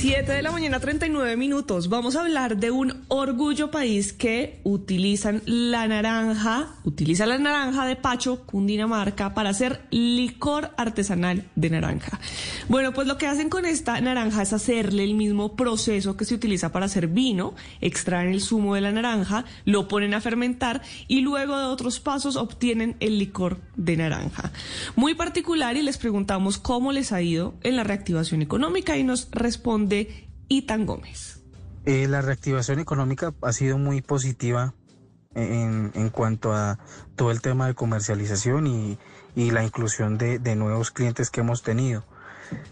7 de la mañana, 39 minutos. Vamos a hablar de un orgullo país que utilizan la naranja, utiliza la naranja de Pacho, Cundinamarca, para hacer licor artesanal de naranja. Bueno, pues lo que hacen con esta naranja es hacerle el mismo proceso que se utiliza para hacer vino, extraen el zumo de la naranja, lo ponen a fermentar y luego de otros pasos obtienen el licor de naranja. Muy particular y les preguntamos cómo les ha ido en la reactivación económica y nos responde de Itan Gómez. Eh, la reactivación económica ha sido muy positiva en, cuanto a todo el tema de comercialización y, la inclusión de, nuevos clientes que hemos tenido.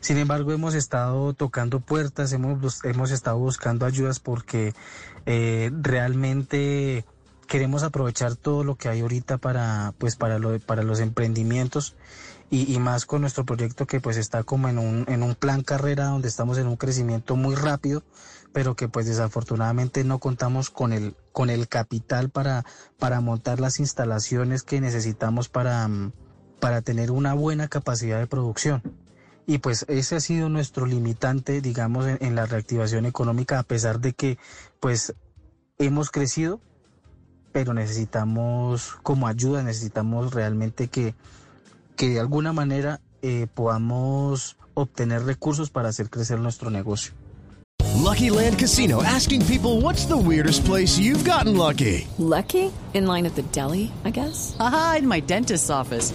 Sin embargo, hemos estado tocando puertas, hemos, hemos estado buscando ayudas porque eh, realmente queremos aprovechar todo lo que hay ahorita para, pues, para, lo, para los emprendimientos y, más con nuestro proyecto que pues está como en un, en un plan carrera donde estamos en un crecimiento muy rápido, pero que pues desafortunadamente no contamos con el, con el capital para, para montar las instalaciones que necesitamos para, para tener una buena capacidad de producción. Y pues ese ha sido nuestro limitante, digamos, en, en la reactivación económica, a pesar de que pues hemos crecido, pero necesitamos como ayuda, necesitamos realmente que que de alguna manera eh, podamos obtener recursos para hacer crecer nuestro negocio. Lucky Land Casino asking people what's the weirdest place you've gotten lucky? Lucky? In line at the deli, I guess. Aha, in my dentist's office.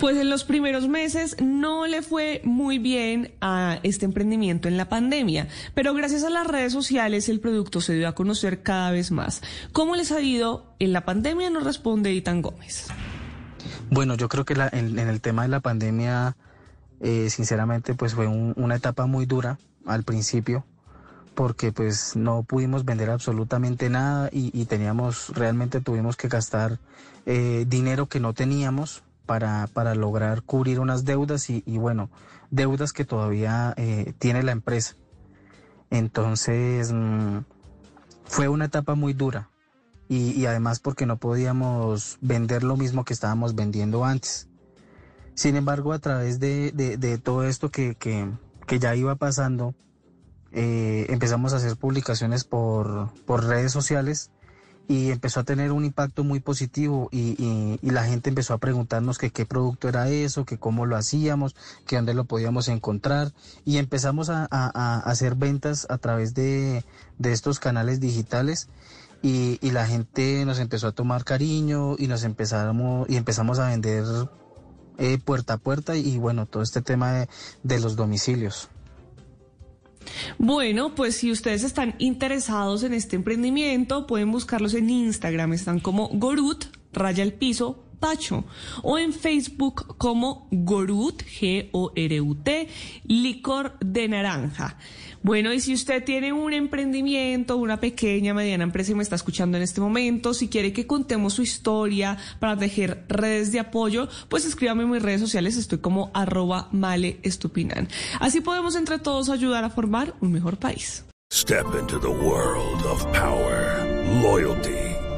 Pues en los primeros meses no le fue muy bien a este emprendimiento en la pandemia, pero gracias a las redes sociales el producto se dio a conocer cada vez más. ¿Cómo les ha ido en la pandemia? Nos responde Itan Gómez. Bueno, yo creo que la, en, el tema de la pandemia, eh, sinceramente, pues fue un, una etapa muy dura al principio, porque pues no pudimos vender absolutamente nada y, y teníamos, realmente tuvimos que gastar eh, dinero que no teníamos para, para lograr cubrir unas deudas y, bueno, deudas que todavía eh, tiene la empresa. Entonces, mmm, fue una etapa muy dura y, además porque no podíamos vender lo mismo que estábamos vendiendo antes. Sin embargo, a través de, de, de todo esto que, que, que, ya iba pasando, eh, empezamos a hacer publicaciones por, por redes sociales y empezó a tener un impacto muy positivo y, y, y, la gente empezó a preguntarnos que qué producto era eso, que cómo lo hacíamos, que dónde lo podíamos encontrar y empezamos a, a, a hacer ventas a través de, de estos canales digitales y, y, la gente nos empezó a tomar cariño y nos empezamos y empezamos a vender eh, puerta a puerta y bueno todo este tema de, de los domicilios. Bueno, pues si ustedes están interesados en este emprendimiento, pueden buscarlos en Instagram, están como Gorut, raya el piso, Pacho, o en Facebook como Gorut, G-O-R-U-T, licor de naranja. Bueno, y si usted tiene un emprendimiento, una pequeña, mediana empresa y me está escuchando en este momento, si quiere que contemos su historia para tejer redes de apoyo, pues escríbame en mis redes sociales, estoy como arroba male estupinan. Así podemos entre todos ayudar a formar un mejor país. Step into the world of power, loyalty.